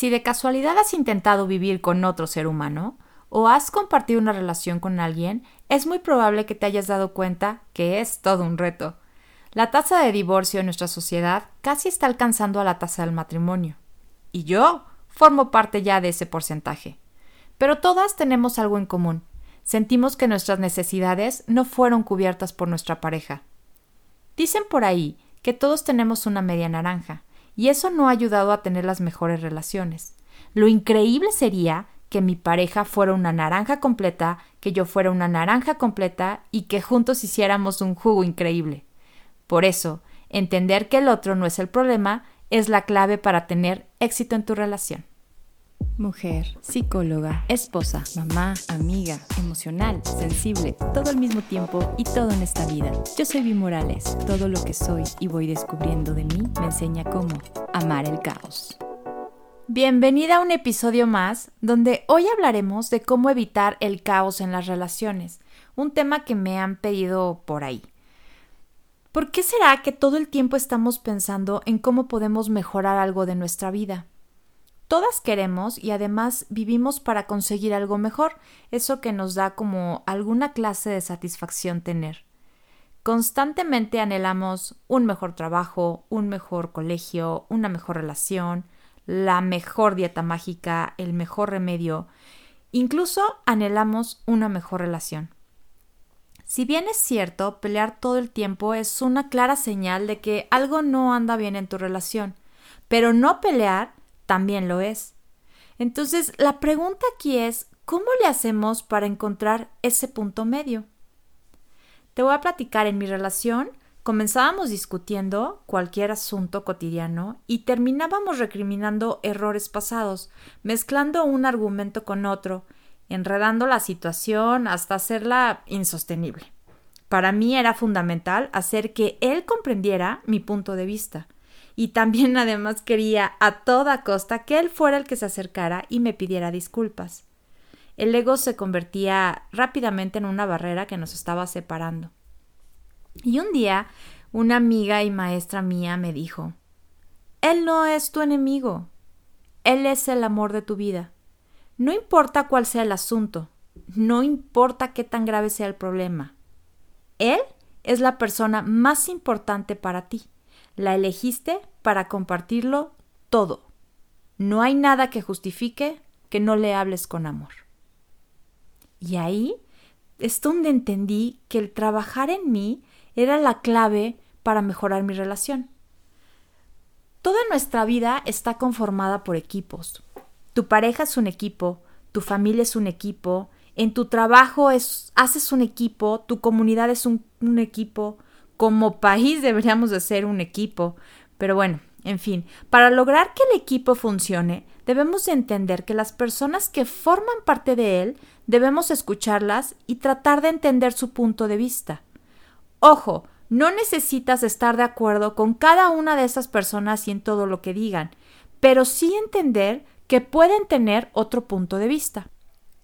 Si de casualidad has intentado vivir con otro ser humano o has compartido una relación con alguien, es muy probable que te hayas dado cuenta que es todo un reto. La tasa de divorcio en nuestra sociedad casi está alcanzando a la tasa del matrimonio. Y yo formo parte ya de ese porcentaje. Pero todas tenemos algo en común. Sentimos que nuestras necesidades no fueron cubiertas por nuestra pareja. Dicen por ahí que todos tenemos una media naranja, y eso no ha ayudado a tener las mejores relaciones. Lo increíble sería que mi pareja fuera una naranja completa, que yo fuera una naranja completa y que juntos hiciéramos un jugo increíble. Por eso, entender que el otro no es el problema es la clave para tener éxito en tu relación. Mujer, psicóloga, esposa, mamá, amiga, emocional, sensible, todo al mismo tiempo y todo en esta vida. Yo soy Vi Morales. Todo lo que soy y voy descubriendo de mí me enseña cómo amar el caos. Bienvenida a un episodio más donde hoy hablaremos de cómo evitar el caos en las relaciones, un tema que me han pedido por ahí. ¿Por qué será que todo el tiempo estamos pensando en cómo podemos mejorar algo de nuestra vida? Todas queremos y además vivimos para conseguir algo mejor, eso que nos da como alguna clase de satisfacción tener. Constantemente anhelamos un mejor trabajo, un mejor colegio, una mejor relación, la mejor dieta mágica, el mejor remedio, incluso anhelamos una mejor relación. Si bien es cierto, pelear todo el tiempo es una clara señal de que algo no anda bien en tu relación, pero no pelear también lo es. Entonces, la pregunta aquí es, ¿cómo le hacemos para encontrar ese punto medio? Te voy a platicar en mi relación. Comenzábamos discutiendo cualquier asunto cotidiano y terminábamos recriminando errores pasados, mezclando un argumento con otro, enredando la situación hasta hacerla insostenible. Para mí era fundamental hacer que él comprendiera mi punto de vista y también además quería a toda costa que él fuera el que se acercara y me pidiera disculpas. El ego se convertía rápidamente en una barrera que nos estaba separando. Y un día una amiga y maestra mía me dijo Él no es tu enemigo, Él es el amor de tu vida. No importa cuál sea el asunto, no importa qué tan grave sea el problema. Él es la persona más importante para ti. La elegiste para compartirlo todo. No hay nada que justifique que no le hables con amor. Y ahí es donde entendí que el trabajar en mí era la clave para mejorar mi relación. Toda nuestra vida está conformada por equipos. Tu pareja es un equipo, tu familia es un equipo, en tu trabajo es, haces un equipo, tu comunidad es un, un equipo, como país deberíamos de ser un equipo. Pero bueno, en fin, para lograr que el equipo funcione, debemos entender que las personas que forman parte de él debemos escucharlas y tratar de entender su punto de vista. Ojo, no necesitas estar de acuerdo con cada una de esas personas y en todo lo que digan, pero sí entender que pueden tener otro punto de vista.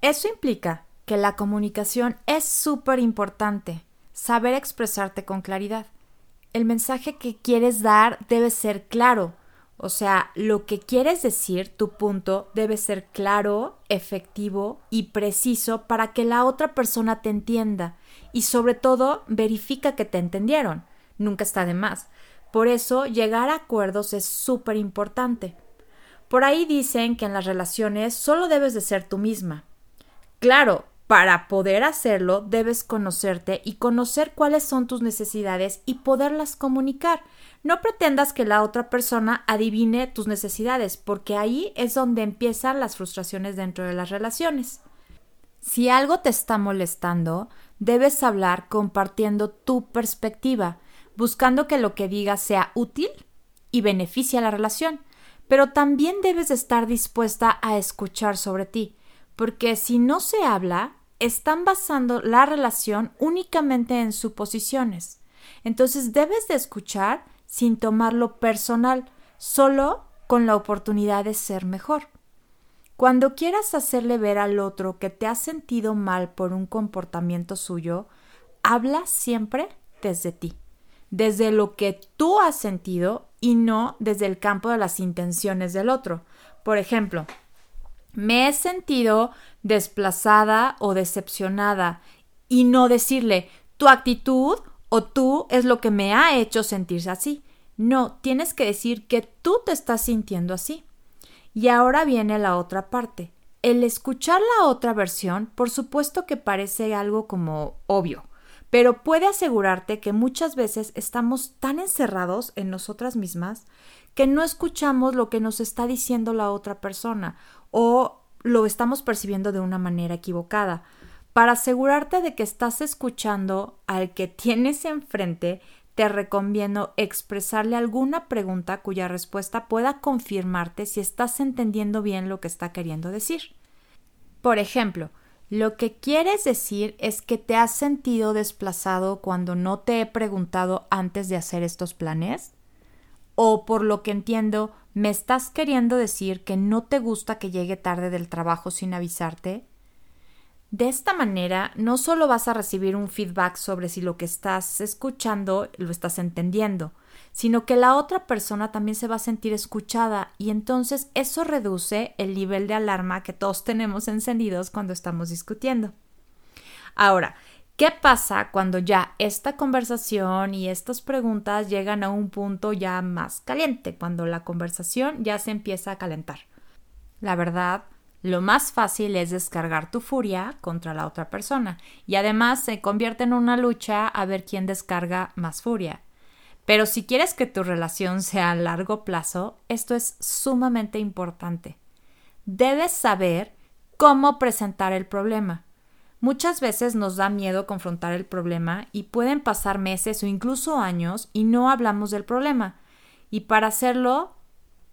Eso implica que la comunicación es súper importante saber expresarte con claridad. El mensaje que quieres dar debe ser claro, o sea, lo que quieres decir, tu punto, debe ser claro, efectivo y preciso para que la otra persona te entienda y sobre todo verifica que te entendieron. Nunca está de más. Por eso llegar a acuerdos es súper importante. Por ahí dicen que en las relaciones solo debes de ser tú misma. Claro, para poder hacerlo, debes conocerte y conocer cuáles son tus necesidades y poderlas comunicar. No pretendas que la otra persona adivine tus necesidades, porque ahí es donde empiezan las frustraciones dentro de las relaciones. Si algo te está molestando, debes hablar compartiendo tu perspectiva, buscando que lo que digas sea útil y beneficie a la relación, pero también debes estar dispuesta a escuchar sobre ti porque si no se habla, están basando la relación únicamente en suposiciones. Entonces debes de escuchar sin tomarlo personal, solo con la oportunidad de ser mejor. Cuando quieras hacerle ver al otro que te has sentido mal por un comportamiento suyo, habla siempre desde ti, desde lo que tú has sentido y no desde el campo de las intenciones del otro. Por ejemplo, me he sentido desplazada o decepcionada y no decirle tu actitud o tú es lo que me ha hecho sentirse así. No, tienes que decir que tú te estás sintiendo así. Y ahora viene la otra parte. El escuchar la otra versión, por supuesto que parece algo como obvio, pero puede asegurarte que muchas veces estamos tan encerrados en nosotras mismas que no escuchamos lo que nos está diciendo la otra persona o lo estamos percibiendo de una manera equivocada. Para asegurarte de que estás escuchando al que tienes enfrente, te recomiendo expresarle alguna pregunta cuya respuesta pueda confirmarte si estás entendiendo bien lo que está queriendo decir. Por ejemplo, lo que quieres decir es que te has sentido desplazado cuando no te he preguntado antes de hacer estos planes. O por lo que entiendo, me estás queriendo decir que no te gusta que llegue tarde del trabajo sin avisarte. De esta manera, no solo vas a recibir un feedback sobre si lo que estás escuchando lo estás entendiendo, sino que la otra persona también se va a sentir escuchada y entonces eso reduce el nivel de alarma que todos tenemos encendidos cuando estamos discutiendo. Ahora, ¿qué pasa cuando ya esta conversación y estas preguntas llegan a un punto ya más caliente, cuando la conversación ya se empieza a calentar? La verdad, lo más fácil es descargar tu furia contra la otra persona y además se convierte en una lucha a ver quién descarga más furia. Pero si quieres que tu relación sea a largo plazo, esto es sumamente importante. Debes saber cómo presentar el problema. Muchas veces nos da miedo confrontar el problema y pueden pasar meses o incluso años y no hablamos del problema. Y para hacerlo,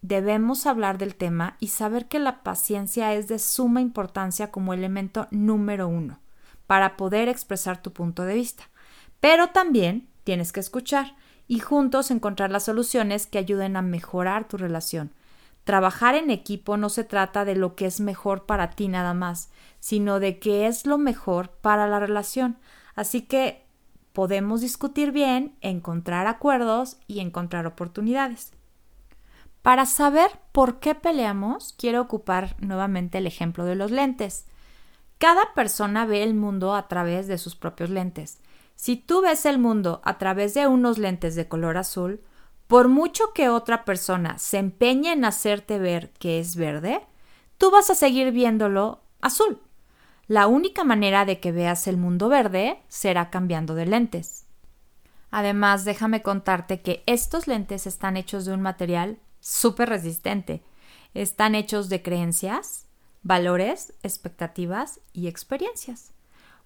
debemos hablar del tema y saber que la paciencia es de suma importancia como elemento número uno para poder expresar tu punto de vista. Pero también tienes que escuchar y juntos encontrar las soluciones que ayuden a mejorar tu relación. Trabajar en equipo no se trata de lo que es mejor para ti nada más, sino de qué es lo mejor para la relación. Así que podemos discutir bien, encontrar acuerdos y encontrar oportunidades. Para saber por qué peleamos, quiero ocupar nuevamente el ejemplo de los lentes. Cada persona ve el mundo a través de sus propios lentes. Si tú ves el mundo a través de unos lentes de color azul, por mucho que otra persona se empeñe en hacerte ver que es verde, tú vas a seguir viéndolo azul. La única manera de que veas el mundo verde será cambiando de lentes. Además, déjame contarte que estos lentes están hechos de un material súper resistente. Están hechos de creencias, valores, expectativas y experiencias.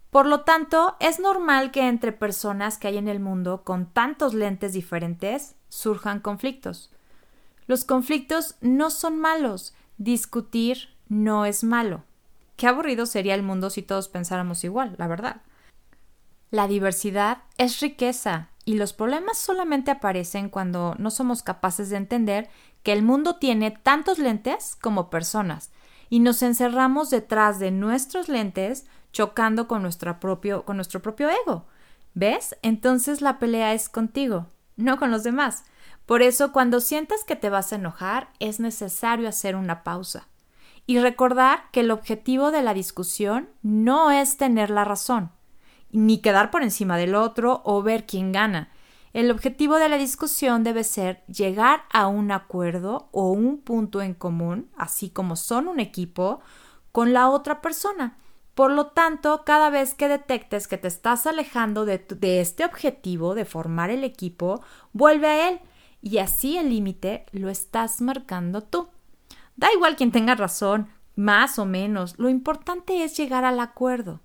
Por lo tanto, es normal que entre personas que hay en el mundo con tantos lentes diferentes surjan conflictos. Los conflictos no son malos, discutir no es malo. Qué aburrido sería el mundo si todos pensáramos igual, la verdad. La diversidad es riqueza y los problemas solamente aparecen cuando no somos capaces de entender que el mundo tiene tantos lentes como personas y nos encerramos detrás de nuestros lentes chocando con, propio, con nuestro propio ego. ¿Ves? Entonces la pelea es contigo, no con los demás. Por eso cuando sientas que te vas a enojar es necesario hacer una pausa y recordar que el objetivo de la discusión no es tener la razón, ni quedar por encima del otro o ver quién gana. El objetivo de la discusión debe ser llegar a un acuerdo o un punto en común, así como son un equipo, con la otra persona. Por lo tanto, cada vez que detectes que te estás alejando de, este objetivo de formar el equipo, vuelve a él y así el límite lo estás marcando tú. Da igual quien tenga razón, más o menos, lo importante es llegar al acuerdo.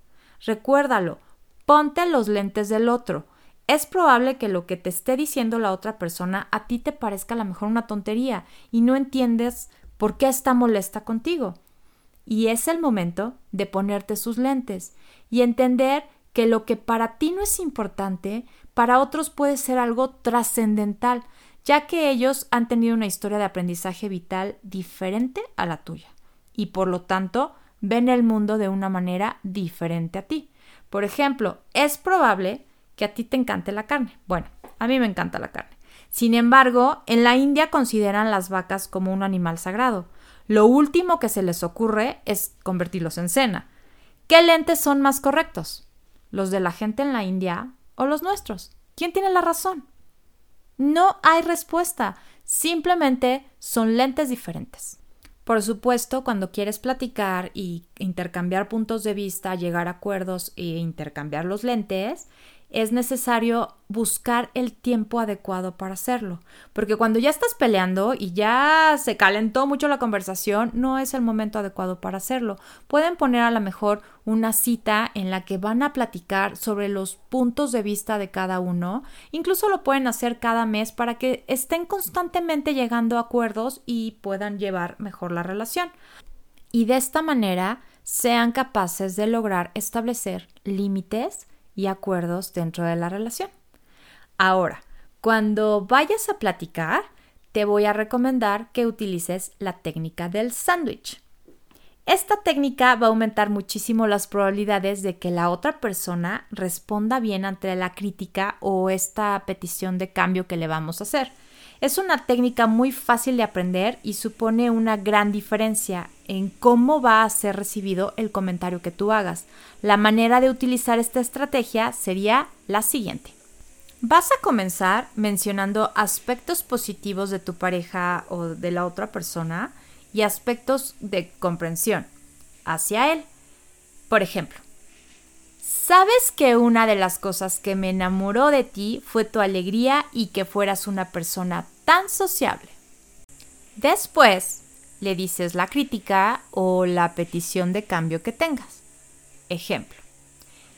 Recuérdalo, ponte los lentes del otro. Es probable que lo que te esté diciendo la otra persona a ti te parezca a lo mejor una tontería y no entiendes por qué está molesta contigo. Y es el momento de ponerte sus lentes y entender que lo que para ti no es importante, para otros puede ser algo trascendental, ya que ellos han tenido una historia de aprendizaje vital diferente a la tuya y por lo tanto ven el mundo de una manera diferente a ti. Por ejemplo, es probable que a ti te encante la carne. Bueno, a mí me encanta la carne. Sin embargo, en la India consideran las vacas como un animal sagrado. Lo último que se les ocurre es convertirlos en cena. ¿Qué lentes son más correctos? ¿Los de la gente en la India o los nuestros? ¿Quién tiene la razón? No hay respuesta, simplemente son lentes diferentes. Por supuesto, cuando quieres platicar y intercambiar puntos de vista, llegar a acuerdos e intercambiar los lentes, es necesario buscar el tiempo adecuado para hacerlo. Porque cuando ya estás peleando y ya se calentó mucho la conversación, no es el momento adecuado para hacerlo. Pueden poner a lo mejor una cita en la que van a platicar sobre los puntos de vista de cada uno. Incluso lo pueden hacer cada mes para que estén constantemente llegando a acuerdos y puedan llevar mejor la relación. Y de esta manera sean capaces de lograr establecer límites y acuerdos dentro de la relación. Ahora, cuando vayas a platicar, te voy a recomendar que utilices la técnica del sándwich. Esta técnica va a aumentar muchísimo las probabilidades de que la otra persona responda bien ante la crítica o esta petición de cambio que le vamos a hacer. Es una técnica muy fácil de aprender y supone una gran diferencia en cómo va a ser recibido el comentario que tú hagas. La manera de utilizar esta estrategia sería la siguiente. Vas a comenzar mencionando aspectos positivos de tu pareja o de la otra persona y aspectos de comprensión hacia él. Por ejemplo, ¿Sabes que una de las cosas que me enamoró de ti fue tu alegría y que fueras una persona tan sociable? Después le dices la crítica o la petición de cambio que tengas. Ejemplo.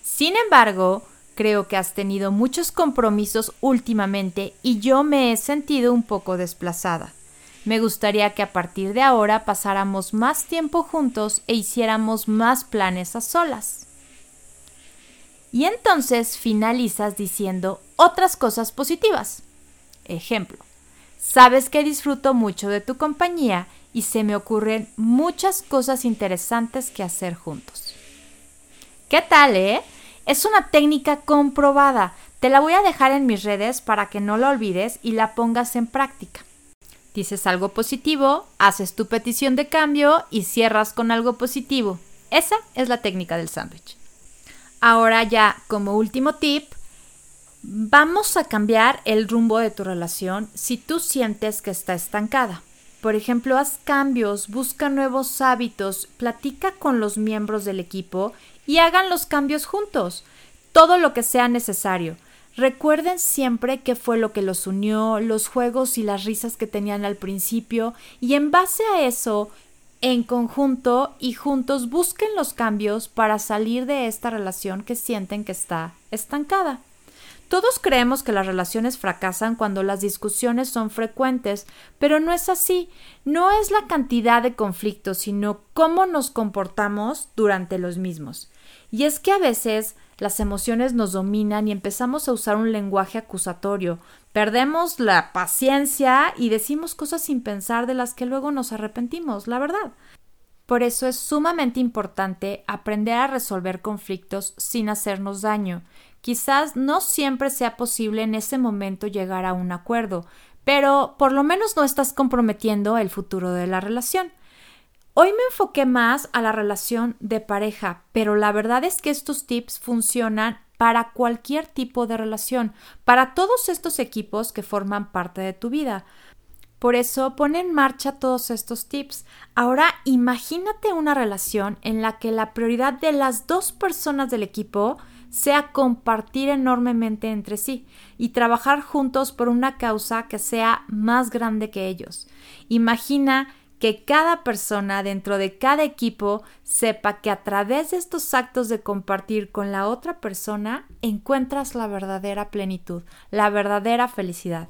Sin embargo, creo que has tenido muchos compromisos últimamente y yo me he sentido un poco desplazada. Me gustaría que a partir de ahora pasáramos más tiempo juntos e hiciéramos más planes a solas. Y entonces finalizas diciendo otras cosas positivas. Ejemplo, sabes que disfruto mucho de tu compañía y se me ocurren muchas cosas interesantes que hacer juntos. ¿Qué tal, eh? Es una técnica comprobada. Te la voy a dejar en mis redes para que no la olvides y la pongas en práctica. Dices algo positivo, haces tu petición de cambio y cierras con algo positivo. Esa es la técnica del sándwich. Ahora ya, como último tip, vamos a cambiar el rumbo de tu relación si tú sientes que está estancada. Por ejemplo, haz cambios, busca nuevos hábitos, platica con los miembros del equipo y hagan los cambios juntos, todo lo que sea necesario. Recuerden siempre qué fue lo que los unió, los juegos y las risas que tenían al principio, y en base a eso en conjunto y juntos busquen los cambios para salir de esta relación que sienten que está estancada. Todos creemos que las relaciones fracasan cuando las discusiones son frecuentes, pero no es así. No es la cantidad de conflictos, sino cómo nos comportamos durante los mismos. Y es que a veces las emociones nos dominan y empezamos a usar un lenguaje acusatorio, perdemos la paciencia y decimos cosas sin pensar de las que luego nos arrepentimos, la verdad. Por eso es sumamente importante aprender a resolver conflictos sin hacernos daño. Quizás no siempre sea posible en ese momento llegar a un acuerdo, pero por lo menos no estás comprometiendo el futuro de la relación. Hoy me enfoqué más a la relación de pareja, pero la verdad es que estos tips funcionan para cualquier tipo de relación, para todos estos equipos que forman parte de tu vida. Por eso pon en marcha todos estos tips. Ahora imagínate una relación en la que la prioridad de las dos personas del equipo sea compartir enormemente entre sí y trabajar juntos por una causa que sea más grande que ellos. Imagina que cada persona dentro de cada equipo sepa que a través de estos actos de compartir con la otra persona encuentras la verdadera plenitud, la verdadera felicidad.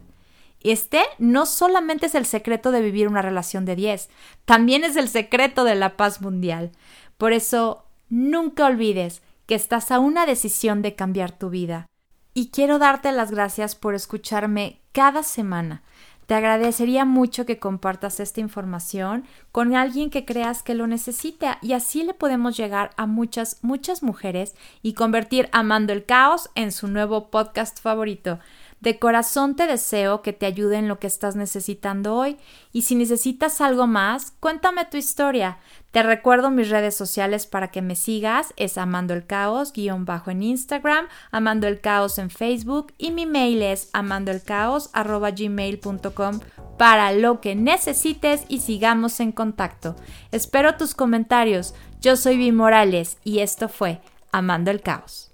Este no solamente es el secreto de vivir una relación de 10, también es el secreto de la paz mundial. Por eso, nunca olvides que estás a una decisión de cambiar tu vida. Y quiero darte las gracias por escucharme cada semana. Te agradecería mucho que compartas esta información con alguien que creas que lo necesite y así le podemos llegar a muchas, muchas mujeres y convertir Amando el Caos en su nuevo podcast favorito. De corazón te deseo que te ayude en lo que estás necesitando hoy y si necesitas algo más, cuéntame tu historia. Te recuerdo mis redes sociales para que me sigas, es Amando el Caos, guion bajo en Instagram, Amando el Caos en Facebook y mi mail es amandoelcaos.gmail.com para lo que necesites y sigamos en contacto. Espero tus comentarios. Yo soy Vi Morales y esto fue Amando el Caos.